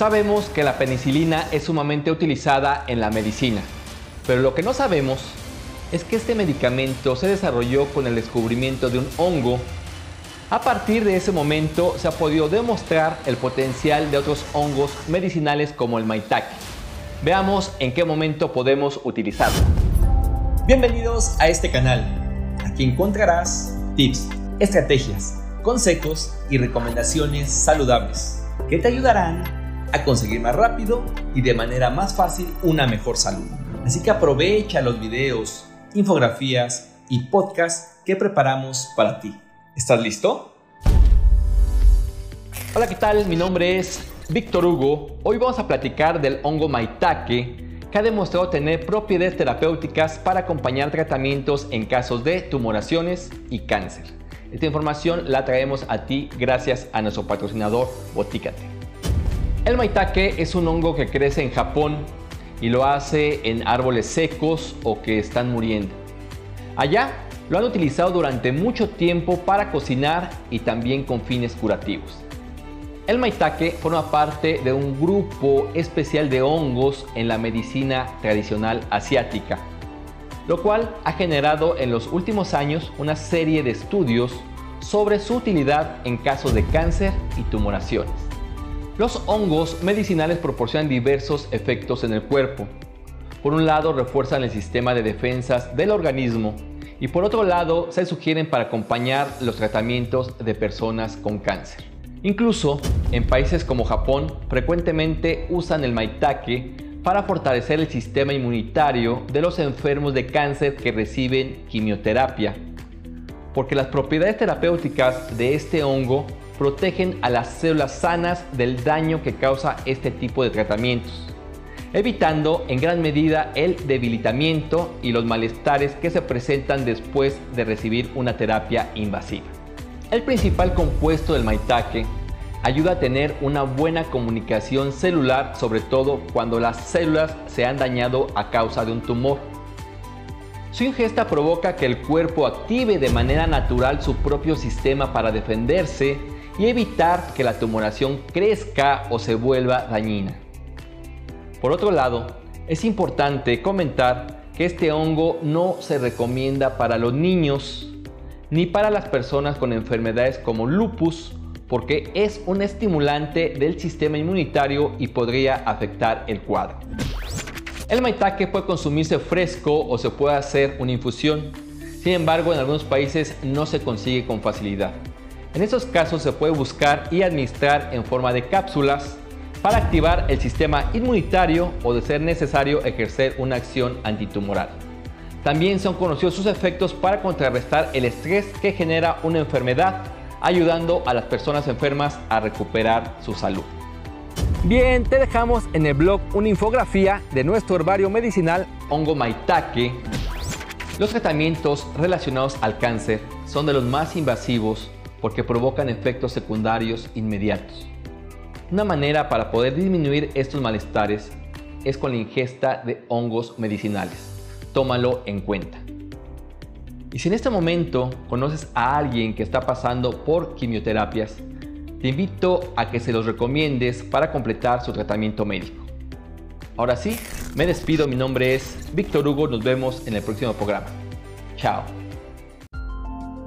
Sabemos que la penicilina es sumamente utilizada en la medicina, pero lo que no sabemos es que este medicamento se desarrolló con el descubrimiento de un hongo. A partir de ese momento se ha podido demostrar el potencial de otros hongos medicinales como el maitake. Veamos en qué momento podemos utilizarlo. Bienvenidos a este canal. Aquí encontrarás tips, estrategias, consejos y recomendaciones saludables que te ayudarán a conseguir más rápido y de manera más fácil una mejor salud. Así que aprovecha los videos, infografías y podcasts que preparamos para ti. ¿Estás listo? Hola, ¿qué tal? Mi nombre es Víctor Hugo. Hoy vamos a platicar del hongo maitake que ha demostrado tener propiedades terapéuticas para acompañar tratamientos en casos de tumoraciones y cáncer. Esta información la traemos a ti gracias a nuestro patrocinador Botícate. El maitake es un hongo que crece en Japón y lo hace en árboles secos o que están muriendo. Allá lo han utilizado durante mucho tiempo para cocinar y también con fines curativos. El maitake forma parte de un grupo especial de hongos en la medicina tradicional asiática, lo cual ha generado en los últimos años una serie de estudios sobre su utilidad en casos de cáncer y tumoraciones. Los hongos medicinales proporcionan diversos efectos en el cuerpo. Por un lado, refuerzan el sistema de defensas del organismo y por otro lado, se sugieren para acompañar los tratamientos de personas con cáncer. Incluso en países como Japón, frecuentemente usan el maitake para fortalecer el sistema inmunitario de los enfermos de cáncer que reciben quimioterapia, porque las propiedades terapéuticas de este hongo protegen a las células sanas del daño que causa este tipo de tratamientos, evitando en gran medida el debilitamiento y los malestares que se presentan después de recibir una terapia invasiva. El principal compuesto del maitake ayuda a tener una buena comunicación celular, sobre todo cuando las células se han dañado a causa de un tumor. Su ingesta provoca que el cuerpo active de manera natural su propio sistema para defenderse y evitar que la tumoración crezca o se vuelva dañina. Por otro lado, es importante comentar que este hongo no se recomienda para los niños ni para las personas con enfermedades como lupus porque es un estimulante del sistema inmunitario y podría afectar el cuadro. El maitake puede consumirse fresco o se puede hacer una infusión. Sin embargo, en algunos países no se consigue con facilidad. En esos casos se puede buscar y administrar en forma de cápsulas para activar el sistema inmunitario o de ser necesario ejercer una acción antitumoral. También son conocidos sus efectos para contrarrestar el estrés que genera una enfermedad, ayudando a las personas enfermas a recuperar su salud. Bien, te dejamos en el blog una infografía de nuestro herbario medicinal Hongo Maitake. Los tratamientos relacionados al cáncer son de los más invasivos porque provocan efectos secundarios inmediatos. Una manera para poder disminuir estos malestares es con la ingesta de hongos medicinales. Tómalo en cuenta. Y si en este momento conoces a alguien que está pasando por quimioterapias, te invito a que se los recomiendes para completar su tratamiento médico. Ahora sí, me despido, mi nombre es Víctor Hugo, nos vemos en el próximo programa. Chao.